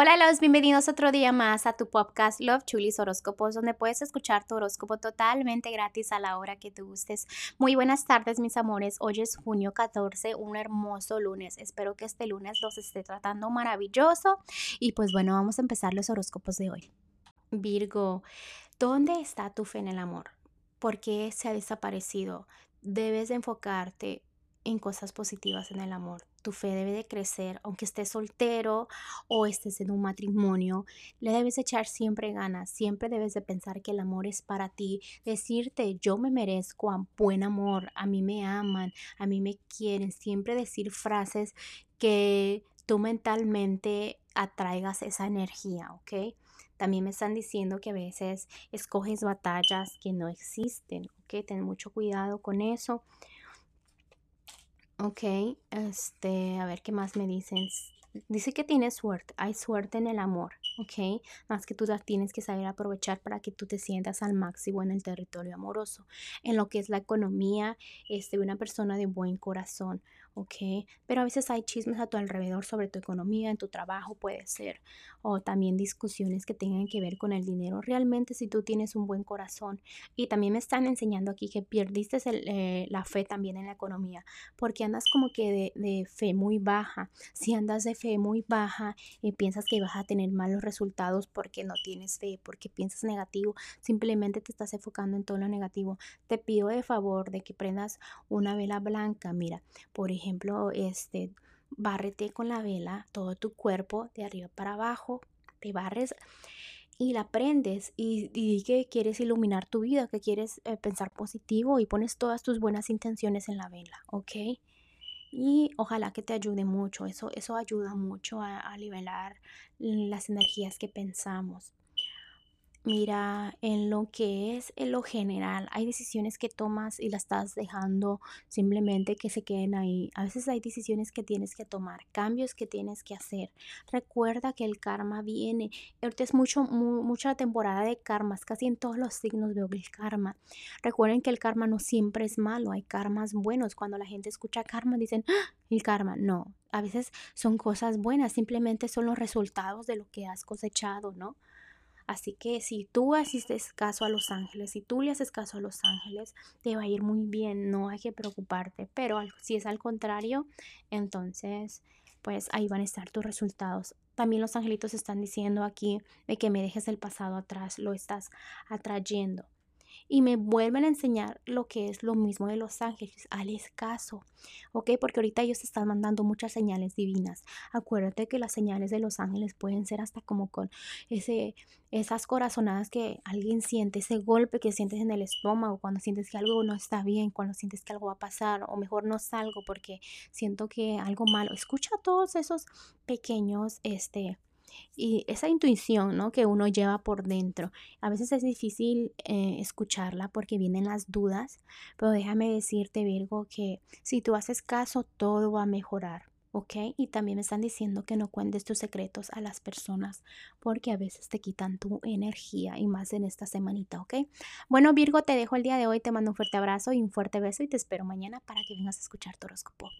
Hola, los bienvenidos otro día más a tu podcast Love Chulis Horóscopos, donde puedes escuchar tu horóscopo totalmente gratis a la hora que te gustes. Muy buenas tardes, mis amores. Hoy es junio 14, un hermoso lunes. Espero que este lunes los esté tratando maravilloso. Y pues bueno, vamos a empezar los horóscopos de hoy. Virgo, ¿dónde está tu fe en el amor? ¿Por qué se ha desaparecido? Debes enfocarte en cosas positivas en el amor. Tu fe debe de crecer, aunque estés soltero o estés en un matrimonio, le debes echar siempre ganas, siempre debes de pensar que el amor es para ti, decirte yo me merezco a buen amor, a mí me aman, a mí me quieren, siempre decir frases que tú mentalmente atraigas esa energía, ¿ok? También me están diciendo que a veces escoges batallas que no existen, ¿ok? Ten mucho cuidado con eso. Ok, este, a ver qué más me dicen. Dice que tienes suerte, hay suerte en el amor, ok. Más que tú la tienes que saber aprovechar para que tú te sientas al máximo en el territorio amoroso, en lo que es la economía, este, una persona de buen corazón, ok. Pero a veces hay chismes a tu alrededor sobre tu economía, en tu trabajo puede ser, o también discusiones que tengan que ver con el dinero. Realmente si tú tienes un buen corazón y también me están enseñando aquí que perdiste eh, la fe también en la economía porque andas como que de, fe muy baja. Si andas de fe muy baja y piensas que vas a tener malos resultados porque no tienes fe, porque piensas negativo, simplemente te estás enfocando en todo lo negativo. Te pido de favor de que prendas una vela blanca. Mira, por ejemplo, este bárrete con la vela todo tu cuerpo de arriba para abajo, te barres y la prendes y, y que quieres iluminar tu vida, que quieres eh, pensar positivo y pones todas tus buenas intenciones en la vela, ¿ok? Y ojalá que te ayude mucho, eso, eso ayuda mucho a, a nivelar las energías que pensamos. Mira, en lo que es en lo general, hay decisiones que tomas y las estás dejando simplemente que se queden ahí. A veces hay decisiones que tienes que tomar, cambios que tienes que hacer. Recuerda que el karma viene. Ahorita es mucho, mucha temporada de karmas, casi en todos los signos veo el karma. Recuerden que el karma no siempre es malo, hay karmas buenos. Cuando la gente escucha karma dicen, ¡Ah! el karma, no. A veces son cosas buenas, simplemente son los resultados de lo que has cosechado, ¿no? Así que si tú haces caso a los ángeles, si tú le haces caso a los ángeles, te va a ir muy bien, no hay que preocuparte. Pero si es al contrario, entonces pues ahí van a estar tus resultados. También los angelitos están diciendo aquí de que me dejes el pasado atrás, lo estás atrayendo y me vuelven a enseñar lo que es lo mismo de los ángeles. al caso, ¿ok? Porque ahorita ellos están mandando muchas señales divinas. Acuérdate que las señales de los ángeles pueden ser hasta como con ese, esas corazonadas que alguien siente, ese golpe que sientes en el estómago, cuando sientes que algo no está bien, cuando sientes que algo va a pasar, o mejor no salgo porque siento que algo malo. Escucha todos esos pequeños, este, y esa intuición ¿no? que uno lleva por dentro. A veces es difícil eh, escucharla porque vienen las dudas, pero déjame decirte Virgo que si tú haces caso todo va a mejorar. ¿ok? Y también me están diciendo que no cuentes tus secretos a las personas porque a veces te quitan tu energía y más en esta semanita, ¿ok? Bueno, Virgo, te dejo el día de hoy, te mando un fuerte abrazo y un fuerte beso y te espero mañana para que vengas a escuchar tu horóscopo.